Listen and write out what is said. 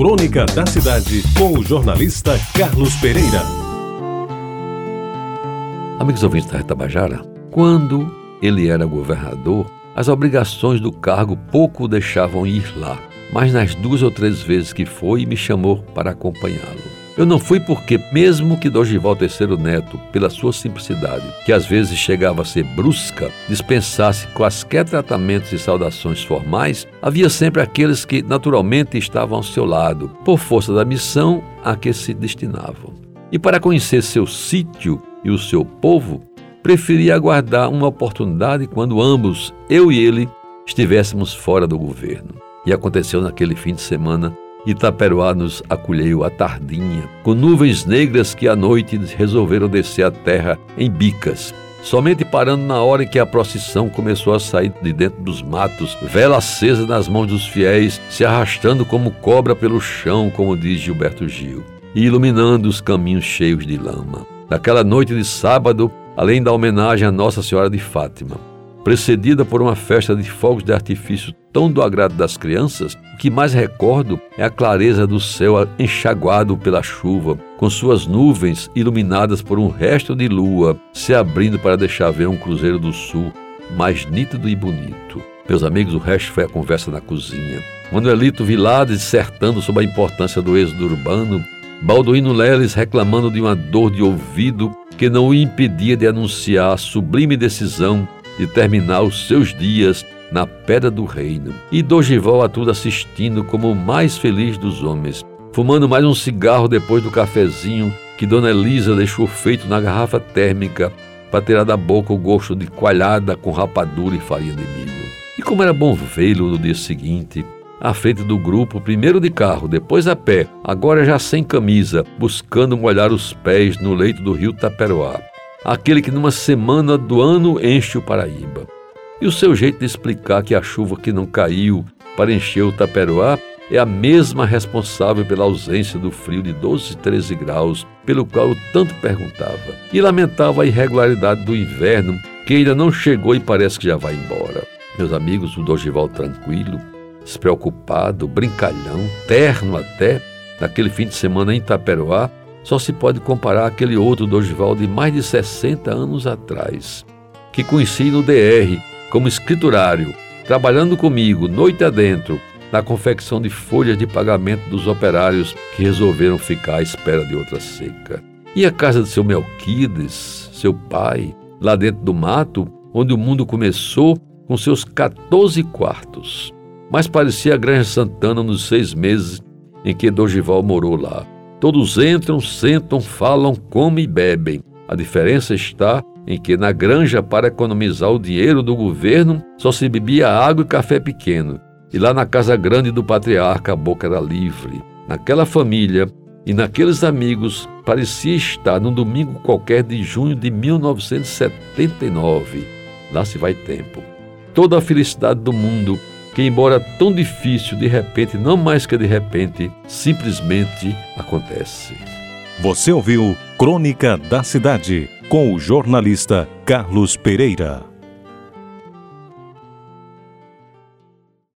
Crônica da Cidade, com o jornalista Carlos Pereira. Amigos ouvintes da Retabajara, quando ele era governador, as obrigações do cargo pouco o deixavam ir lá, mas nas duas ou três vezes que foi, me chamou para acompanhá-lo. Eu não fui porque, mesmo que Dogival III Neto, pela sua simplicidade, que às vezes chegava a ser brusca, dispensasse quaisquer tratamentos e saudações formais, havia sempre aqueles que naturalmente estavam ao seu lado, por força da missão a que se destinavam. E para conhecer seu sítio e o seu povo, preferia aguardar uma oportunidade quando ambos, eu e ele, estivéssemos fora do governo. E aconteceu naquele fim de semana Itaperuá nos acolheu à tardinha, com nuvens negras que à noite resolveram descer a terra em bicas, somente parando na hora em que a procissão começou a sair de dentro dos matos, vela acesa nas mãos dos fiéis, se arrastando como cobra pelo chão, como diz Gilberto Gil, e iluminando os caminhos cheios de lama. Naquela noite de sábado, além da homenagem à Nossa Senhora de Fátima, precedida por uma festa de fogos de artifício tão do agrado das crianças, o que mais recordo é a clareza do céu enxaguado pela chuva, com suas nuvens iluminadas por um resto de lua se abrindo para deixar ver um cruzeiro do sul mais nítido e bonito. Meus amigos, o resto foi a conversa na cozinha. Manuelito Vilades dissertando sobre a importância do êxodo urbano, Balduíno Leles reclamando de uma dor de ouvido que não o impedia de anunciar a sublime decisão de terminar os seus dias na pedra do reino. E Dogival a tudo assistindo como o mais feliz dos homens, fumando mais um cigarro depois do cafezinho que Dona Elisa deixou feito na garrafa térmica para tirar da boca o gosto de coalhada com rapadura e farinha de milho. E como era bom vê-lo no dia seguinte, à frente do grupo, primeiro de carro, depois a pé, agora já sem camisa, buscando molhar os pés no leito do rio Taperoá aquele que numa semana do ano enche o Paraíba. E o seu jeito de explicar que a chuva que não caiu para encher o Taperoá é a mesma responsável pela ausência do frio de 12 e 13 graus, pelo qual eu tanto perguntava, e lamentava a irregularidade do inverno, que ainda não chegou e parece que já vai embora. Meus amigos, o Dogival tranquilo, despreocupado, brincalhão, terno até, naquele fim de semana em Taperoá, só se pode comparar aquele outro Dorival de mais de 60 anos atrás, que conheci no DR como escriturário, trabalhando comigo noite adentro na confecção de folhas de pagamento dos operários que resolveram ficar à espera de outra seca. E a casa de seu Melquides, seu pai, lá dentro do mato, onde o mundo começou, com seus 14 quartos. Mas parecia a Granja Santana nos seis meses em que Dorival morou lá. Todos entram, sentam, falam, comem e bebem. A diferença está em que na granja, para economizar o dinheiro do governo, só se bebia água e café pequeno. E lá na casa grande do patriarca, a boca era livre. Naquela família e naqueles amigos, parecia estar num domingo qualquer de junho de 1979. Lá se vai tempo. Toda a felicidade do mundo que, embora tão difícil, de repente, não mais que de repente, simplesmente acontece. Você ouviu Crônica da Cidade com o jornalista Carlos Pereira.